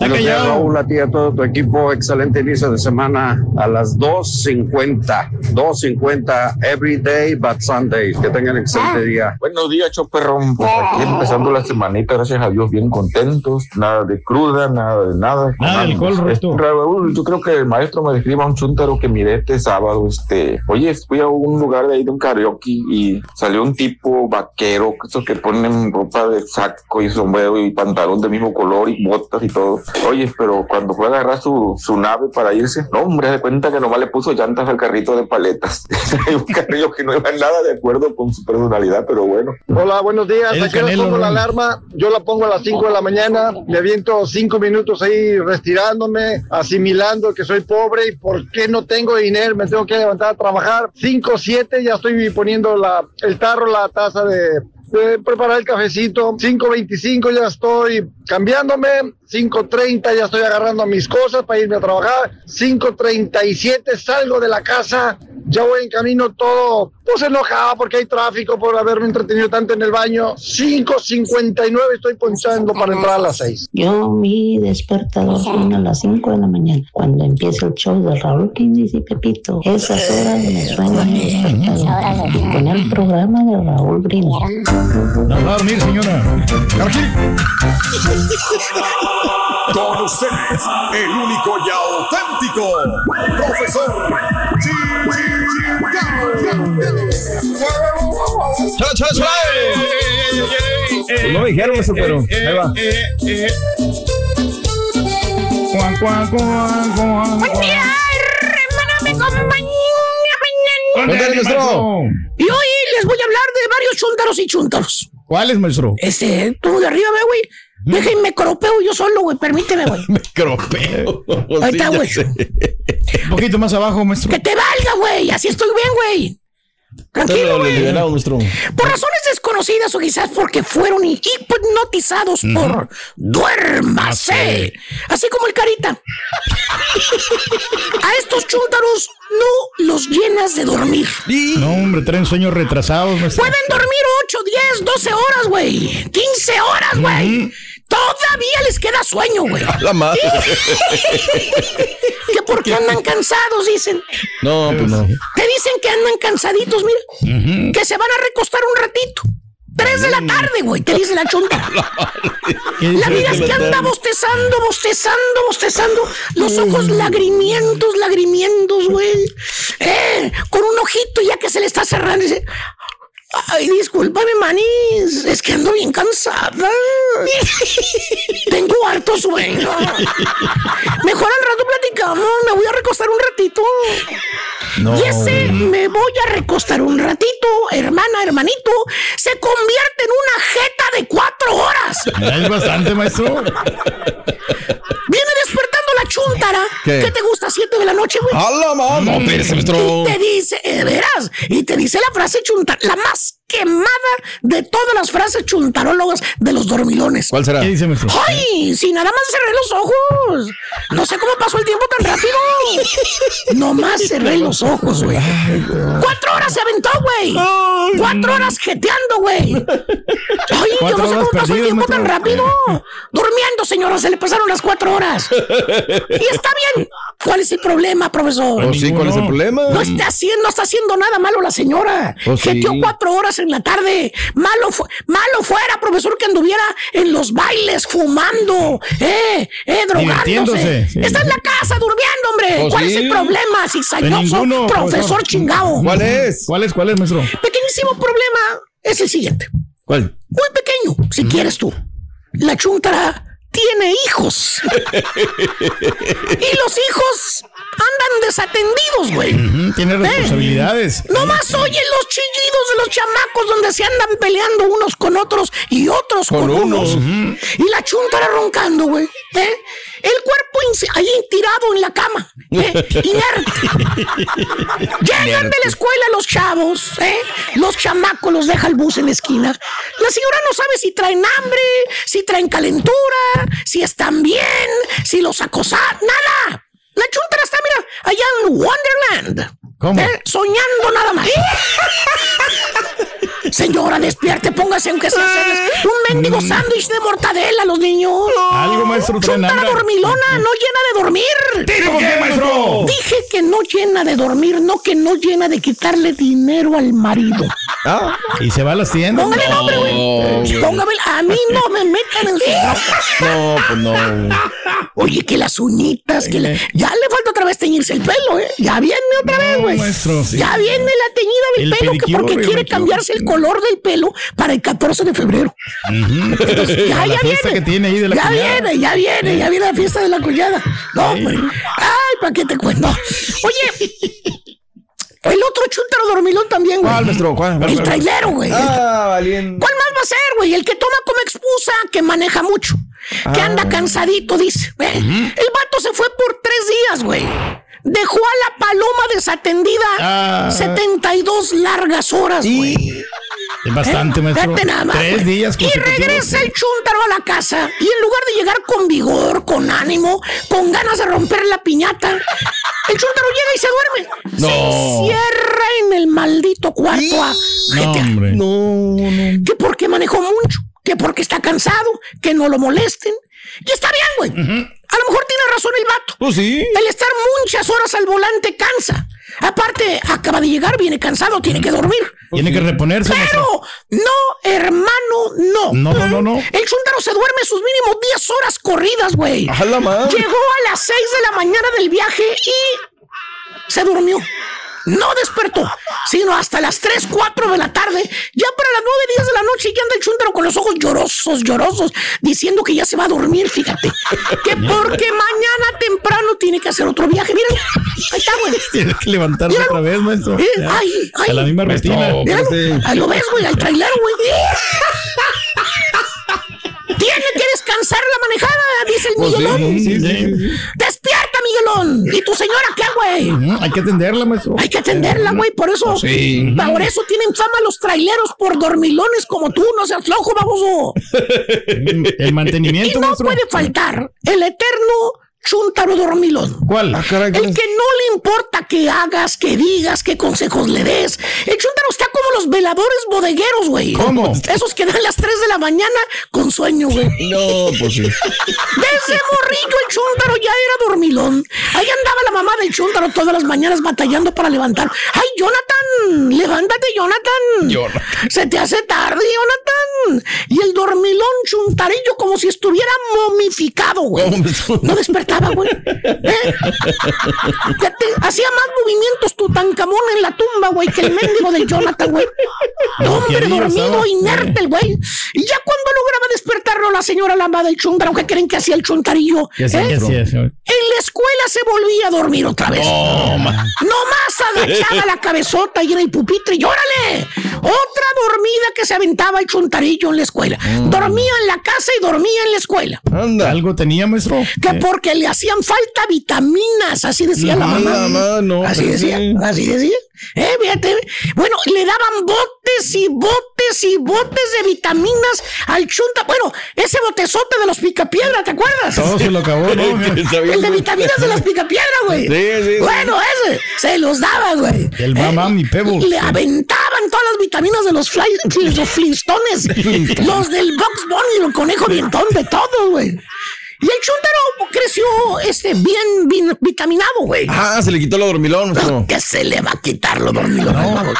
Buenos días, Raúl, a ti a todo tu equipo. Excelente inicio de semana a las 2.50. 2.50 every day but Sunday. Que tengan excelente día. Buenos días, Choperrón. Pues aquí empezando la semanita, gracias a Dios, bien contentos. Nada de cruda, nada de nada. Nada de alcohol, Este. Raúl, yo creo que el maestro me describa un chúntaro que miré este sábado. Este, oye, fui a un lugar de ahí de un karaoke y salió un tipo vaquero, esos que ponen ropa de saco y sombrero y pantalón del mismo color y botas y todo. Oye, pero cuando fue a agarrar su, su nave para irse, no, hombre, de cuenta que nomás le puso llantas al carrito de paletas. un carrillo que no iba nada de acuerdo con su personalidad, pero bueno. Hola, buenos días. El ¿A qué hora Canelo, pongo la alarma? Yo la pongo a las 5 de la mañana. Me aviento 5 minutos ahí restirándome, asimilando que soy pobre y por qué no tengo dinero. Me tengo que levantar a trabajar. 5, 7, ya estoy poniendo la, el tarro, la taza de, preparar el cafecito. 5.25 ya estoy cambiándome. 5.30 ya estoy agarrando mis cosas para irme a trabajar. 5.37 salgo de la casa. Ya voy en camino todo, pues enojado porque hay tráfico por haberme entretenido tanto en el baño. 5.59 estoy ponchando para entrar a las 6. Yo mi despertador suena a las 5 de la mañana cuando empieza el show de Raúl Brindis y Pepito. Esas horas me suena el despertador y con el programa de Raúl Brindis. No va a dormir, señora. Con ustedes, el único y auténtico, profesor Pues no dijeron eso, pero ahí va. Cuan, cuan, cuan, cuan, Buen día, hermano, me maestro. Y hoy les voy a hablar de varios chúntaros y chúntaros. ¿Cuál es, maestro? Este, tú de arriba, ve, güey. Deja y me cropeo yo solo, güey. Permíteme, güey. Cropeo. Ahí está, güey. Un poquito más abajo, maestro. Que te valga, güey. Así estoy bien, güey. Tranquilo, güey. Por razones desconocidas o quizás porque fueron hipnotizados por duérmase. Así como el carita. A estos chúntaros no los llenas de dormir. No, hombre, traen sueños retrasados, maestro. Pueden dormir 8, 10, 12 horas, güey. 15 horas, güey. Todavía les queda sueño, güey. La madre. que porque andan cansados, dicen. No, pues no. Te dicen que andan cansaditos, mira. Que se van a recostar un ratito. 3 de la tarde, güey, te dice la chunta. La miras que anda bostezando, bostezando, bostezando. Los ojos lagrimientos, lagrimientos, güey. Eh, con un ojito ya que se le está cerrando. Dice, Ay, discúlpame, manis. Es que ando bien cansada. Tengo harto sueño. Mejor al rato platicamos. Me voy a recostar un ratito. No, y ese me voy a recostar un ratito, hermana, hermanito, se convierte en una jeta de cuatro horas. Ya es bastante, maestro. Viene despertando la chuntara. ¿Qué? ¿Qué te gusta? ¿Siete de la noche, güey? ¡A la mamá! No, maestro. Y te dice, eh, de veras, y te dice la frase chuntara, la más podcast quemada de todas las frases chuntarólogas de los dormilones. ¿Cuál será? ¿Qué dice, maestro? ¡Ay! Si nada más cerré los ojos. No sé cómo pasó el tiempo tan rápido. Nomás cerré los ojos, güey. Cuatro horas se aventó, güey. Cuatro horas jeteando, güey. Ay, yo no sé cómo pasó el tiempo tan rápido. Durmiendo, señora, se le pasaron las cuatro horas. Y está bien. ¿Cuál es el problema, profesor? ¿O sí? ¿Cuál es el problema? No está haciendo, no está haciendo nada malo la señora. Oh, sí. Jeteó cuatro horas en la tarde. Malo, fu- malo fuera, profesor, que anduviera en los bailes fumando, eh, eh, drogándose. Sí. Está en la casa durmiendo, hombre. Oh, ¿Cuál es el problema, cizañoso, ninguno, profesor profesor. chingao? ¿Cuál es? ¿Cuál es, cuál es, maestro? Pequeñísimo problema es el siguiente. ¿Cuál? Muy pequeño, si quieres tú. La chuntara tiene hijos. y los hijos andan desatendidos, güey. Tiene responsabilidades. No más oyen los chillidos de los chamacos donde se andan peleando unos con otros y otros con, Con unos. unos. Y la chuntara roncando, güey. ¿eh? El cuerpo ahí tirado en la cama. ¿eh? Inerte. Llegan de la escuela los chavos, ¿eh? Los chamacos los deja el bus en la esquina. La señora no sabe si traen hambre, si traen calentura, si están bien, si los acosan. Nada. La chuntara está, mira, allá en Wonderland. ¿Cómo? ¿eh? Soñando nada más. Señora, despierte, póngase aunque sea hacerles un mendigo sándwich de mortadela a los niños. Algo, maestro, Chuntara hambre. dormilona, no llena de dormir. ¿Por qué, maestro? Dije que no llena de dormir, no que no llena de quitarle dinero al marido. Ah, Y se va a las tiendas. Póngale nombre, güey. Póngame, a mí no me metan en su no, pues no. Oye, que las uñitas, que le- ya le falta otra vez teñirse el pelo, ¿eh? Ya viene otra vez, güey. maestro, sí. Ya viene la teñida del El pelo, pedicure, porque quiere cambiarse el color del pelo para el 14 de febrero. Entonces, ya, ya viene. que tiene ahí de la ya cuñada. viene, ya viene, ya viene la fiesta de la cuñada. No, hombre. Ay, ¿para qué te cuento? Oye, el otro chúntaro dormilón también, güey. ¿Cuál, maestro? ¿Cuál? El trailero, güey. Ah, valiente. ¿Cuál más va a ser, güey? El que toma como excusa que maneja mucho. Que Ah. anda cansadito, dice. El vato se fue por tres días, güey. Dejó a la paloma desatendida Ah. 72 largas horas, güey. Es bastante, ¿Eh? maestro. Nada más, Tres días Y regresa el chúntaro a la casa. Y en lugar de llegar con vigor, con ánimo, con ganas de romper la piñata, el chúntaro llega y se duerme. No. Se encierra en el maldito cuarto a No, hombre. No, no. Que porque manejó mucho, que porque está cansado, que no lo molesten. Y está bien, güey. A lo mejor tiene razón el vato. Pues sí. El estar muchas horas al volante cansa. Aparte, acaba de llegar, viene cansado, tiene que dormir. Tiene que reponerse. Pero no, hermano, no. No, no, no, no. El chúntaro se duerme sus mínimo 10 horas corridas, güey. A la madre. Llegó a las 6 de la mañana del viaje y se durmió. No despertó, sino hasta las 3, 4 de la tarde. Ya para las 9, 10 de la noche ya anda el chúntaro con los ojos llorosos, llorosos, diciendo que ya se va a dormir, fíjate. Que porque mañana temprano tiene que hacer otro viaje. Está, güey. Tiene que levantarse Míralo. otra vez, maestro. Eh, Ya. ay, ay. A la misma Maestro. rutina. Míralo, Espérate. ahí lo ves, güey, al trailero, güey. Tiene que descansar la manejada, dice el Pues sí, Miguelón. sí, sí, sí. Despierta, Miguelón. ¿Y tu señora qué, güey? Hay que atenderla, maestro. Hay que atenderla, güey, por eso. Sí. Por eso tienen fama los traileros por dormilones como tú, no seas flojo, baboso. El Y mantenimiento, no maestro. puede faltar el eterno chuntaro dormilón. ¿Cuál? El que no le importa que hagas, que digas, qué consejos le des. El chuntaro está como los veladores bodegueros, güey. ¿Cómo? Esos que dan las 3 de la mañana con sueño, güey. No, pues sí. Desde morrillo el chúntaro ya era dormilón. Ahí andaba la mamá del chúntaro todas las mañanas batallando para levantar. ¡Ay, Jonathan! ¡Levántate, Jonathan! Se te hace tarde, Jonathan. Y el dormilón chuntarillo como si estuviera momificado, güey. No despertaba, güey. ¿Eh? Hacía más movimientos Tutankamón en la tumba, güey, que el mendigo del Jonathan, güey. Hombre, dormido, estaba. inerte el güey. Y ya cuando lograba despertarlo la señora lama del chuntaro, ¿qué creen que hacía el chuntarillo? ¿Eh? ¿Qué hacía, señor? En la escuela se volvía a dormir otra vez. Toma. Nomás agachaba la cabezota y en el pupitre y órale. Otra dormida que se aventaba el chuntarillo en la escuela. Dormía en la casa y dormía en la escuela. Anda. ¿Algo tenía, maestro? Que porque le hacían falta vitaminas, así decía la mamá. Más, no, así decía, sí. así decía. Eh, fíjate. Bueno, le daban botes y botes y botes de vitaminas al chunta. Bueno, ese botezote de los picapiedra, ¿te acuerdas? Todo se lo acabó, ¿no? El de vitaminas de los picapiedra, güey. Sí, sí, sí. Bueno, ese se los daba, güey. El mamá, mi pebble. Le aventaban todas las vitaminas de los, fly, los Flintstones, los del Box Bunny, el conejo dientón, de todo, güey. Y el chúntaro creció este, bien, bien vitaminado, güey. Ah, se le quitó lo dormilón, maestro. ¿Qué se le va a quitar lo dormido?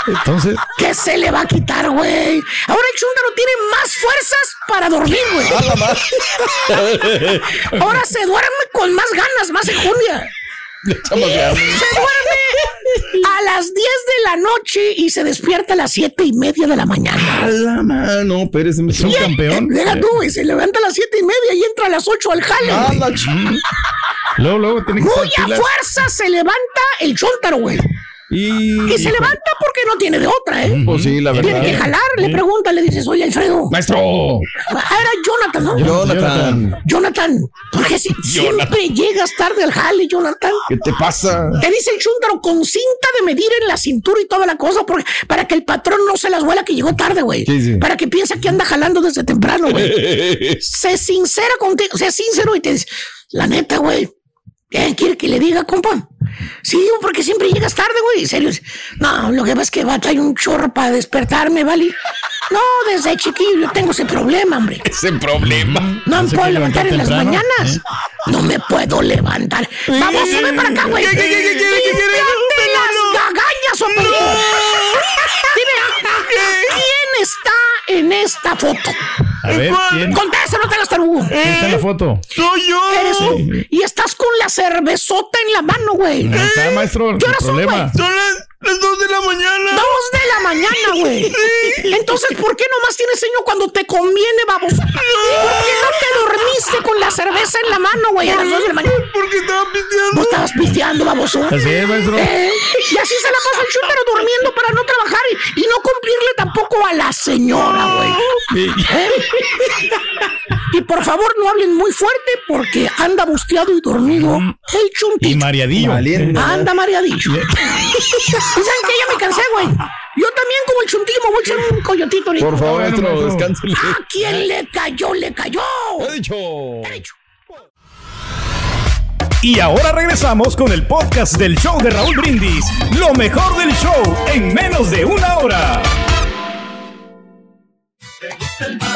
Entonces, ¿Qué se le va a quitar, güey? Ahora el chúntaro tiene más fuerzas para dormir, güey. Ahora se duerme con más ganas, más enjundia. Se duerme a las 10 de la noche y se despierta a las siete y media de la mañana. A la mano, Pérez. es un campeón. Deja tú, güey, se levanta a las siete y media y entra a las 8 al jale. Ah, la Luego, luego tiene que Muy a fuerza se levanta el chúntaro, güey. Y... Y se levanta porque no tiene de otra, ¿eh? Pues sí, la Tiene que verdad. jalar, le pregunta, le dices, oye, Alfredo. Maestro. Ah, era Jonathan, ¿no? Jonathan. Jonathan, ¿por qué si- siempre llegas tarde al jale, Jonathan? ¿Qué te pasa? Te dice el chúntaro con cinta de medir en la cintura y toda la cosa porque, para que el patrón no se las huela que llegó tarde, güey. Sí, sí. Para que piense que anda jalando desde temprano, güey. sé sincera contigo, sé sincero y te dice, la neta, güey. ¿Qué quiere que le diga, compa? Sí, porque siempre llegas tarde, güey. En serio. No, lo que pasa es que va a traer un chorro para despertarme, ¿vale? No, desde chiquillo yo tengo ese problema, hombre. Ese problema. No me puedo levantar en las mañanas. No me puedo levantar. Vamos, sube para acá, güey. ¿Qué, qué, qué, qué quiere, qué quiere? Límpiate las gagañas, hombre. Dime, ¿quién está en esta foto? A ver, no te hagas tarugo. ¿Quién está en la foto? ¡Soy yo! Eres tú. Y estás con la cervezota en la mano, güey. Ahí está, maestro. ¿Qué el horas son, problema. güey? Son las, las dos de la mañana. Dos de la mañana, güey. Entonces, ¿por qué nomás tienes sueño cuando te conviene, vamos? ¿Por qué no te dormiste con la cerveza en la mano, güey, a las dos de la mañana? Porque estaba pisteando. No estabas pisteando, baboso. Así es, maestro. ¿Eh? Y así se la pasa el chúntaro durmiendo para no trabajar y, y no cumplirle tampoco a la señora, güey. Sí. ¿Eh? Y por favor no hablen muy fuerte porque anda busteado y dormido el Y chuntito. mareadillo. Anda mareadillo. ¿Y saben que ya me cansé, güey? Yo también como el chuntillo me voy a echar un coyotito ahorita. Por favor, maestro, descánsele. ¿A quién le cayó? Le cayó. He dicho. He dicho. Y ahora regresamos con el podcast del show de Raúl Brindis. Lo mejor del show en menos de una hora.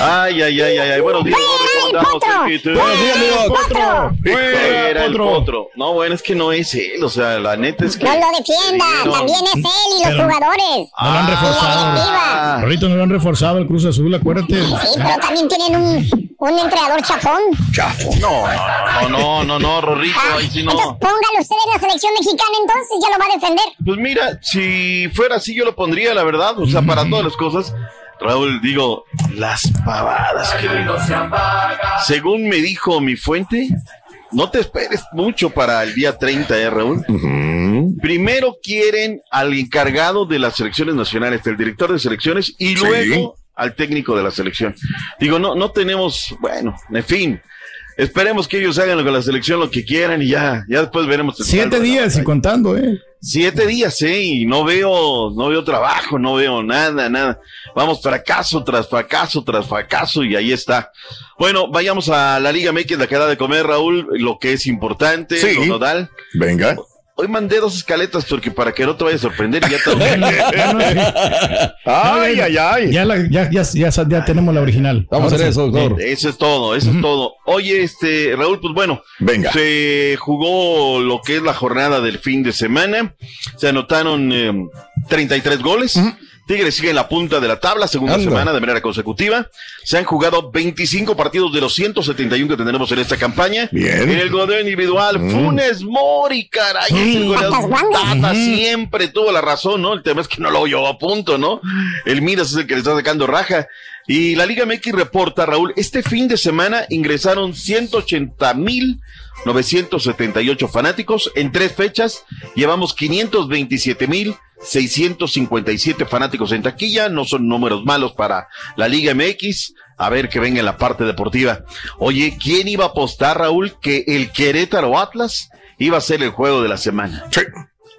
Ay, ay, ay, ay, ay. Buenos días, gordo, ¿cómo andamos, Enrique? Buenos días, amigo. ¡Potro! Era el Potro. No, bueno, es que no es él. O sea, la neta es que. No lo defienda, No. también es él y los Pero- jugadores. No lo han reforzado. directiva. Ahorita no lo han reforzado el Cruz Azul, acuérdate. Sí, pero también tienen un, un entrenador chafón. Chafo. No, no, no, no, no, Rorrito, Ah, ahí sí Entonces no. póngalo usted en la selección mexicana entonces, ya lo va a defender. Pues mira, si fuera así, yo lo pondría, la verdad. O sea, para todas las cosas. Raúl, digo, las pavadas que digo. Según me dijo mi fuente, no te esperes mucho para el día 30, ¿eh, Raúl? Primero quieren al encargado de las selecciones nacionales, del director de selecciones, y luego al técnico de la selección. Digo, no, no tenemos, bueno, en fin. Esperemos que ellos hagan con la selección lo que quieran y ya, ya después veremos. Siete días y contando, ¿eh? Siete días, ¿eh? Y no veo, no veo trabajo, no veo nada, nada. Vamos fracaso tras fracaso tras fracaso y ahí está. Bueno, vayamos a la Liga MX, la queda de comer, Raúl, lo que es importante, Sí. lo nodal. Venga. Hoy mandé dos escaletas porque para que no te vaya a sorprender y ya también. Ay, ay, ay. Ya, la- ya, ya, ya, ya tenemos la original. Vamos a hacer eso, doctor. Eso es todo, eso es todo. Oye, este, Raúl, pues bueno, Venga. se jugó lo que es la jornada del fin de semana. Se anotaron eh, 33 goles. Tigres sigue en la punta de la tabla, segunda Anda. semana de manera consecutiva. Se han jugado 25 partidos de los 171 que tendremos en esta campaña. Bien. En el goleo individual, Mm. Funes Mori, caray, es el goleador. Tata siempre tuvo la razón, ¿no? El tema es que no lo oyó a punto, ¿no? El Midas es el que le está sacando raja. Y la Liga MX reporta, Raúl, este fin de semana ingresaron 180 mil 978 fanáticos en tres fechas. Llevamos 527 mil 657 fanáticos en taquilla. No son números malos para la Liga MX. A ver que venga en la parte deportiva. Oye, ¿quién iba a apostar, Raúl, que el Querétaro Atlas iba a ser el juego de la semana? Sí.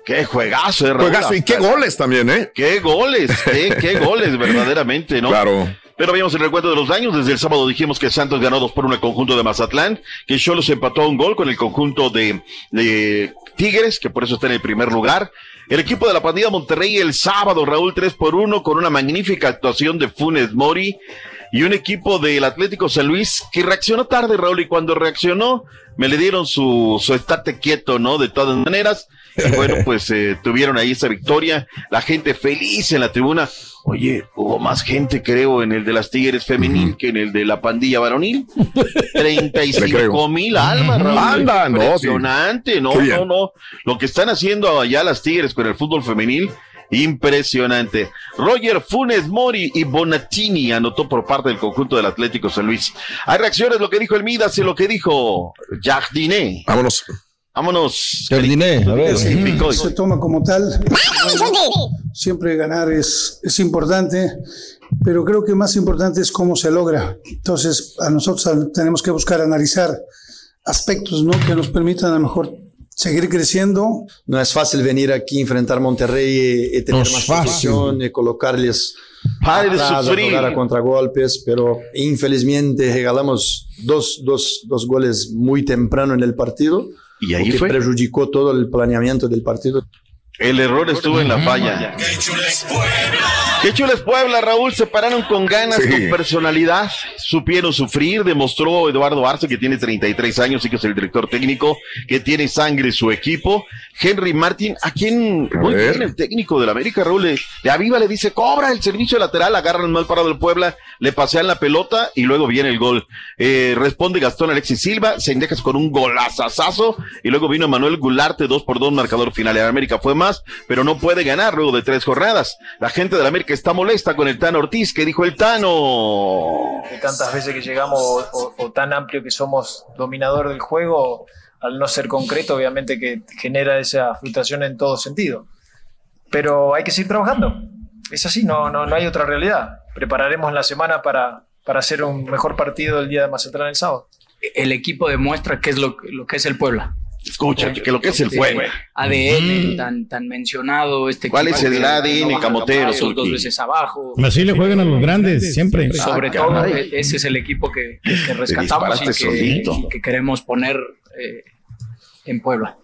Qué juegazo, eh, Raúl. Juegazo y qué goles también, ¿eh? Qué goles, qué, qué goles, verdaderamente, ¿no? Claro. Pero veamos el recuento de los daños. Desde el sábado dijimos que Santos ganó 2 por 1 el conjunto de Mazatlán, que Cholos empató a un gol con el conjunto de, de Tigres, que por eso está en el primer lugar. El equipo de la pandilla Monterrey el sábado, Raúl 3 por 1 con una magnífica actuación de Funes Mori. Y un equipo del Atlético San Luis que reaccionó tarde, Raúl, y cuando reaccionó, me le dieron su, su estate quieto, ¿no? De todas maneras. Y bueno, pues eh, tuvieron ahí esa victoria. La gente feliz en la tribuna. Oye, hubo más gente, creo, en el de las Tigres femenil que en el de la pandilla varonil. Le 35 creo. mil almas, Raúl. Anda, no, sí. Impresionante, no, no, no. Lo que están haciendo allá las Tigres con el fútbol femenil, impresionante. Roger Funes Mori y Bonatini anotó por parte del conjunto del Atlético San Luis. Hay reacciones, lo que dijo el Midas y lo que dijo Jardiné. Vámonos. Vámonos. Jardiné, a ver. Se toma como tal. Siempre ganar es, es importante, pero creo que más importante es cómo se logra. Entonces, a nosotros tenemos que buscar analizar aspectos ¿no? que nos permitan a lo mejor seguir creciendo. No es fácil venir aquí a enfrentar a Monterrey y, y tener No más fácil. posición y colocarles Pare de atrás, a sufrir. jugar a contragolpes, pero infelizmente regalamos dos, dos, dos goles muy temprano en el partido. Y ahí fue. perjudicó todo el planeamiento del partido. El error estuvo en la falla. Qué chulo es Puebla, Raúl. Se pararon con ganas, Sí. con personalidad. Supieron sufrir. Demostró Eduardo Arce, que tiene 33 años y que es el director técnico, que tiene sangre su equipo. Henry Martin, a quien A muy bien el técnico del América, Raúl, le, de Aviva le dice, cobra el servicio lateral, agarran mal parado el Puebla, le pasean la pelota y luego viene el gol. Eh, responde Gastón Alexis Silva, se indejas con un golazazazo y luego vino Manuel Gularte, dos por dos, marcador final. El América fue más, pero no puede ganar luego de tres jornadas. La gente del América está molesta con el Tano Ortiz, que dijo el Tano. de tantas veces que llegamos o, o- o tan amplio que somos dominador del juego, al no ser concreto, obviamente que genera esa frustración en todo sentido. Pero hay que seguir trabajando. Es así, no, no, no hay otra realidad. Prepararemos la semana para, para hacer un mejor partido el día de Mazatlán el sábado. El equipo demuestra qué es lo, lo que es el Puebla. Escucha, que lo que es el Este Puebla. ADN tan, tan mencionado. Este ¿Cuál equipo es el que ADN no camotero, Dos veces abajo. Así le juegan a los grandes, siempre. Sobre Ah, todo, caray. e- ese es el equipo que, que- rescatamos y que, solito. y que queremos poner eh, en Puebla.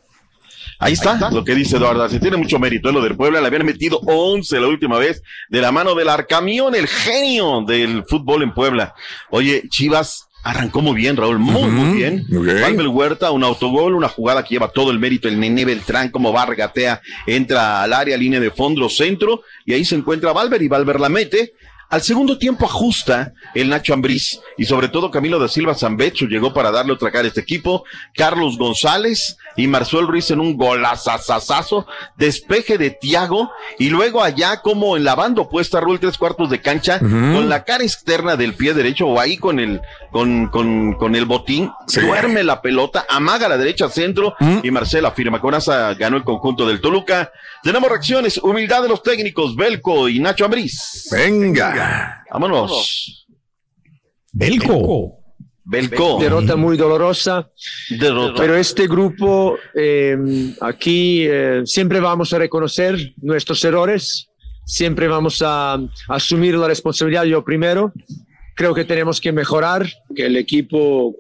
Ahí está, lo que dice Eduardo. Se tiene mucho mérito. eh, Lo del Puebla le habían metido 11 la última vez de la mano del Arcamión, el genio del fútbol en Puebla. Oye, Chivas arrancó muy bien, Raúl, muy, muy bien. muy bien. Valver Huerta, un autogol, una jugada que lleva todo el mérito. El Nene Beltrán, como va, regatea, entra al área, línea de fondo, centro, y ahí se encuentra Valver y Valver la mete. Al segundo tiempo ajusta el Nacho Ambriz y sobre todo Camilo da Silva Zambecho llegó para darle otra cara a este equipo. Carlos González y Marcel Ruiz en un golazazazazo, despeje de Tiago y luego allá como en la banda opuesta, Raúl, tres cuartos de cancha, con la cara externa del pie derecho o ahí con el, con, con, con el botín, Sí. duerme la pelota, amaga a la derecha centro y Marcela firma. Con esa ganó el conjunto del Toluca. Tenemos reacciones, humildad de los técnicos, Belco y Nacho Ambriz. Venga. Vámonos. Belco. Belco. Derrota muy dolorosa. Derrota. Pero este grupo, eh, aquí eh, siempre vamos a reconocer nuestros errores, siempre vamos a asumir la responsabilidad yo primero. Creo que tenemos que mejorar. que el equipo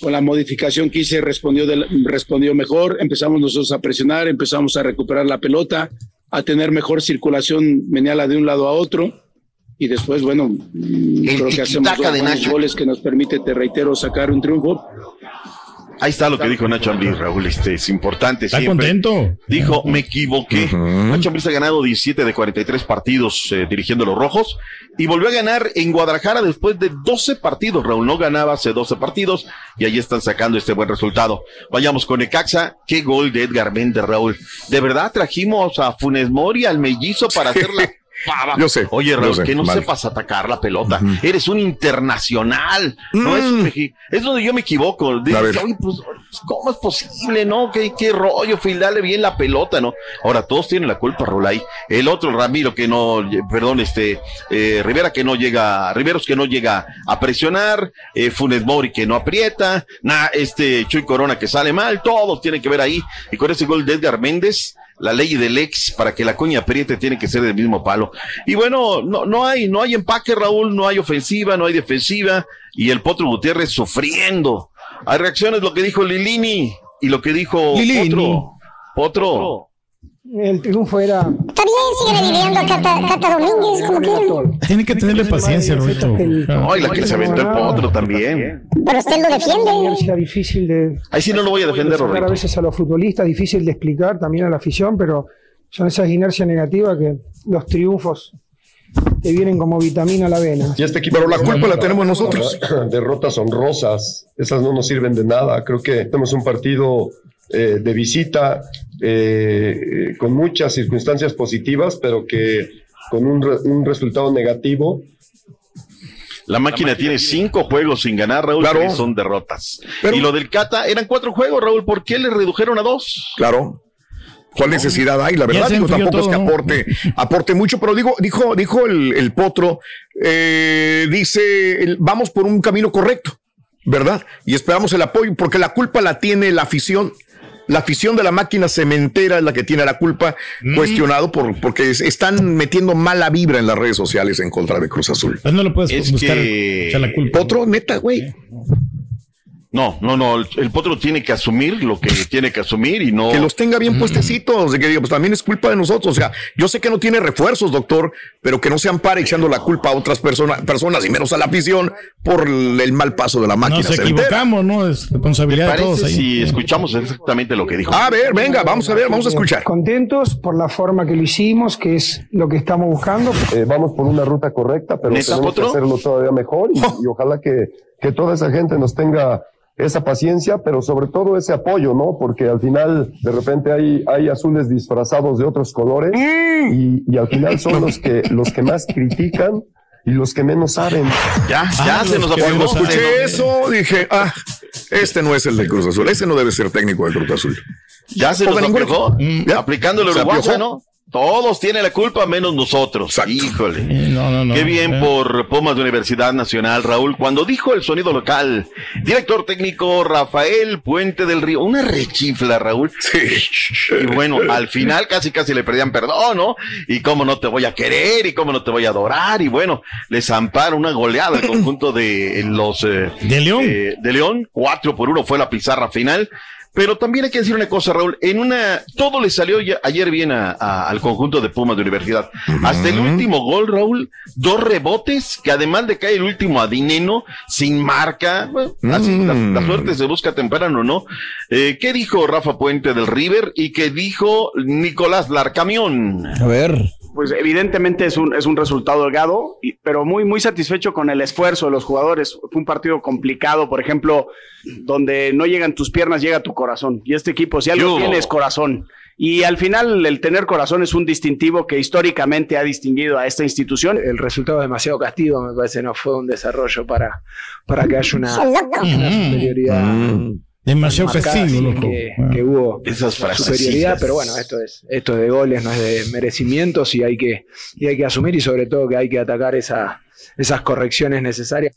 con la modificación que hice respondió, de respondió mejor, empezamos nosotros a presionar, empezamos a recuperar la pelota, a tener mejor circulación meniala de un lado a otro y después, bueno, mm, creo que hacemos dos de buenos Nacho. goles que nos permite, te reitero, sacar un triunfo. Ahí está lo que dijo Nacho Ambriz, Raúl, este es importante Está siempre. contento. Dijo, me equivoqué. Nacho Ambriz ha ganado 17 de 43 partidos eh, dirigiendo a los rojos y volvió a ganar en Guadalajara después de 12 partidos. Raúl no ganaba hace 12 partidos y ahí están sacando este buen resultado. Vayamos con Ecaxa. Qué gol de Edgar Méndez, Raúl. De verdad trajimos a Funes Mori, al mellizo para hacer la pava. Yo sé, Oye, Raúl, sé, que no sepas atacar la pelota. Eres un internacional. No es meji- Es donde yo me equivoco. Dices. "Oye, pues, ¿cómo es posible, no? ¿Qué, qué rollo, Phil? Dale bien la pelota, ¿no? Ahora, todos tienen la culpa, ahí. El otro, Ramiro, que no, perdón, este, eh, Rivera, que no llega, Riveros, que no llega a presionar, eh, Funes Mori, que no aprieta, na, este, Chuy Corona, que sale mal, todos tienen que ver ahí. Y con ese gol de Edgar Méndez, la ley del ex para que la coña apriete tiene que ser del mismo palo. Y bueno, no, no hay, no hay empaque, Raúl, no hay ofensiva, no hay defensiva, y el Potro Gutiérrez sufriendo. Hay reacciones, lo que dijo Lilini y lo que dijo Lilini. Potro. Potro. El triunfo era. Está bien, siguen aliviando a Cata, Cata Domínguez, como quieran. Tiene que tenerle paciencia, Roberto. Ay, la que se aventó el Potro también. Pero usted lo defiende. Una inercia difícil de. Ahí sí no lo voy a defender, sacar a Roberto. veces a los futbolistas, difícil de explicar también a la afición, pero son esas inercias negativas que los triunfos te vienen como vitamina a la vena. Y este equipo Pero la culpa la tenemos nosotros. Derrotas honrosas, esas no nos sirven de nada. Creo que tenemos un partido eh, de visita eh, con muchas circunstancias positivas, pero que con un, re- un resultado negativo. La máquina tiene cinco juegos sin ganar, Raúl, Claro. que son derrotas. y lo del Cata eran cuatro juegos, Raúl. ¿Por qué le redujeron a dos? Claro. ¿Cuál necesidad hay? La verdad, digo, tampoco es que aporte, aporte mucho, pero digo, dijo, dijo el, el potro, eh, dice, el- vamos por un camino correcto, ¿verdad? Y esperamos el apoyo, porque la culpa la tiene la afición. La afición de la máquina cementera es la que tiene la culpa, Mm. cuestionado por, porque es- están metiendo mala vibra en las redes sociales en contra de Cruz Azul. Pues no lo puedes Es buscar. que- echar la culpa. Potro, neta, güey. No, no, no. El, el Potro tiene que asumir lo que tiene que asumir y no. Que los tenga bien puestecitos, de que digo, pues también es culpa de nosotros. O sea, yo sé que no tiene refuerzos, doctor, pero que no se ampare echando la culpa a otras personas, personas y menos a la afición por el, el mal paso de la máquina. Nos equivocamos, ¿no? Es responsabilidad de parece todos ahí. si escuchamos exactamente lo que dijo? A ver, venga, vamos a ver, vamos a escuchar. Contentos por la forma que lo hicimos, que es lo que estamos buscando. Eh, vamos por una ruta correcta, pero ¿Neta, tenemos que hacerlo todavía mejor y, y ojalá que, que toda esa gente nos tenga esa paciencia, pero sobre todo ese apoyo, ¿no? Porque al final de repente hay, hay azules disfrazados de otros colores y, y al final son los que, los que más critican y los que menos saben. Ya, Ah, los que Cuando escuché eso, dije, ah, este no es el de Cruz Azul, ese no debe ser técnico de Cruz Azul. Ya se nos apiojó. equipo. Aplicando el Se uruguayo. ¿no? Todos tienen la culpa menos nosotros. Híjole. no, no, no. Qué bien Eh. por Pumas de Universidad Nacional, Raúl. Cuando dijo el sonido local, director técnico Rafael Puente del Río, una rechifla, Raúl. Y bueno, al final casi casi le pedían perdón, ¿no? Y cómo no te voy a querer y cómo no te voy a adorar. Y bueno, les ampara una goleada al conjunto de los eh, de León. de León. Cuatro por uno fue la pizarra final. Pero también hay que decir una cosa, Raúl. En una, todo le salió ya- ayer bien a- a- al conjunto de Pumas de Universidad. Hasta el último gol, Raúl, dos rebotes, que además de caer el último a Dineno, sin marca, bueno, así, la, la suerte se busca temprano, ¿no? Eh, ¿Qué dijo Rafa Puente del River y qué dijo Nicolás Larcamión? A ver. Pues evidentemente es un, es un resultado holgado, y- pero muy, muy satisfecho con el esfuerzo de los jugadores. Fue un partido complicado, por ejemplo, donde no llegan tus piernas, llega tu corazón. Y este equipo, si algo Yo. tiene, es corazón. Y al final, el tener corazón es un distintivo que históricamente ha distinguido a esta institución. El resultado es demasiado castigo, me parece, no fue un desarrollo para, para que haya una, una superioridad. Demasiado sí, loco. Que, que hubo Esas superioridad, pero bueno, esto es, esto es de goles, no es de merecimientos y hay que, y hay que asumir y sobre todo que hay que atacar esa, esas correcciones necesarias.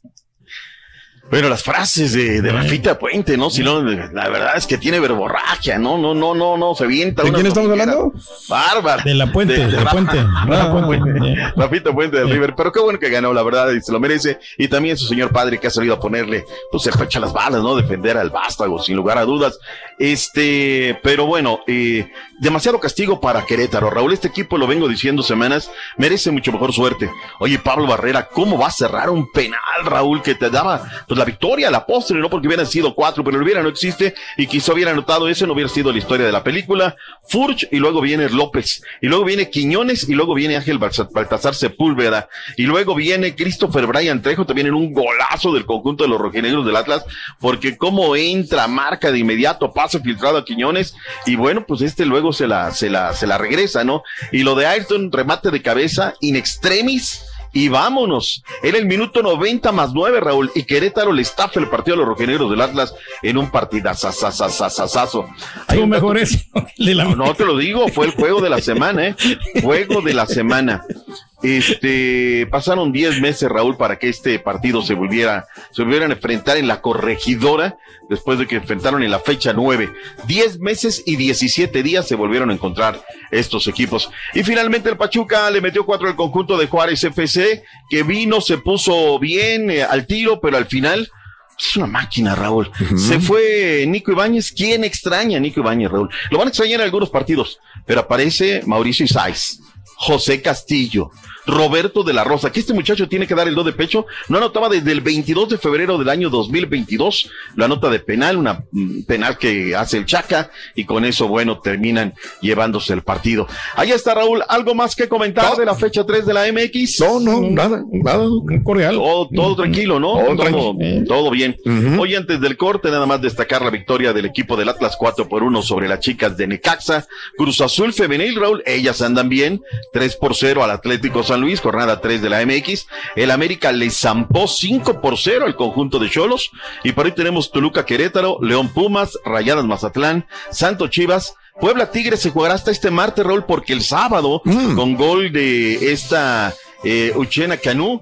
Bueno, las frases de, de Rafita Puente, ¿no? Si no, la verdad es que tiene verborragia, no, no, no, no, no, se vienta. ¿De quién estamos hablando? Bárbara. De la Puente, de la Puente. Rafa Rafa Puente. Puente. Rafita Puente del River, pero qué bueno que ganó, la verdad, y se lo merece. Y también su señor padre que ha salido a ponerle, pues, el pecho a las balas, ¿no? Defender al vástago, sin lugar a dudas. Este, pero bueno, eh, demasiado castigo para Querétaro. Raúl, este equipo, lo vengo diciendo semanas, merece mucho mejor suerte. Oye, Pablo Barrera, ¿cómo va a cerrar un penal, Raúl, que te daba pues, la victoria, la postre, no porque hubieran sido cuatro, pero el hubiera no existe y quizá hubiera anotado ese, no hubiera sido la historia de la película. Furch y luego viene López, y luego viene Quiñones y luego viene Ángel Baltasar Sepúlveda, y luego viene Christopher Bryan Trejo, también en un golazo del conjunto de los rojinegros del Atlas, porque cómo entra, marca de inmediato, pase filtrado a Quiñones, y bueno, pues este luego se la, se la, se la regresa, ¿no? Y lo de Ayrton, remate de cabeza, in extremis, y vámonos. Era el minuto 90 más 9, Raúl. Y Querétaro le estafa el partido a los rojinegros del Atlas en un partidazazazazazazo. Mejor no, no te lo digo, fue el juego de la semana, ¿eh? Juego de la semana. Este, pasaron 10 meses, Raúl, para que este partido se volviera, se volvieran a enfrentar en la corregidora, después de que enfrentaron en la fecha 9. 10 meses y 17 días se volvieron a encontrar estos equipos. Y finalmente el Pachuca le metió cuatro al conjunto de Juárez FC, que vino, se puso bien eh, al tiro, pero al final, es una máquina, Raúl. Se fue Nico Ibáñez. ¿Quién extraña a Nico Ibáñez, Raúl? Lo van a extrañar en algunos partidos, pero aparece Mauricio Isais, José Castillo, Roberto de la Rosa, que este muchacho tiene que dar el do de pecho. No anotaba desde el 22 de febrero del año 2022 la nota de penal, una mm, penal que hace el Chaca, y con eso, bueno, terminan llevándose el partido. Ahí está, Raúl. ¿Algo más que comentar de la fecha 3 de la MX? No, no, nada, nada. Cordial. Todo, todo tranquilo, ¿no? Todo Todo, tranquilo. todo bien. Hoy antes del corte, nada más destacar la victoria del equipo del Atlas 4 por 1 sobre las chicas de Necaxa. Cruz Azul Femenil, Raúl, ellas andan bien. 3 por 0 al Atlético San Luis, jornada 3 de la MX. El América le zampó 5 por 0 al conjunto de Cholos. Y por ahí tenemos Toluca Querétaro, León Pumas, Rayadas Mazatlán, Santo Chivas. Puebla Tigres se jugará hasta este martes, Raúl, porque el sábado, con gol de esta eh, Uchena Canú,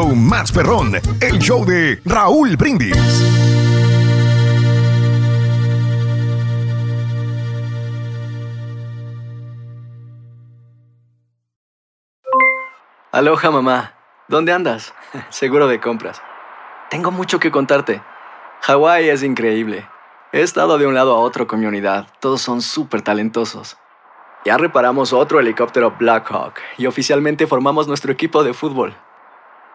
más perrón, el show de Raúl Brindis. Aloha mamá, ¿dónde andas? Seguro de compras. Tengo mucho que contarte. Hawái es increíble. He estado de un lado a otro con mi unidad. Todos son súper talentosos. Ya reparamos otro helicóptero Blackhawk y oficialmente formamos nuestro equipo de fútbol.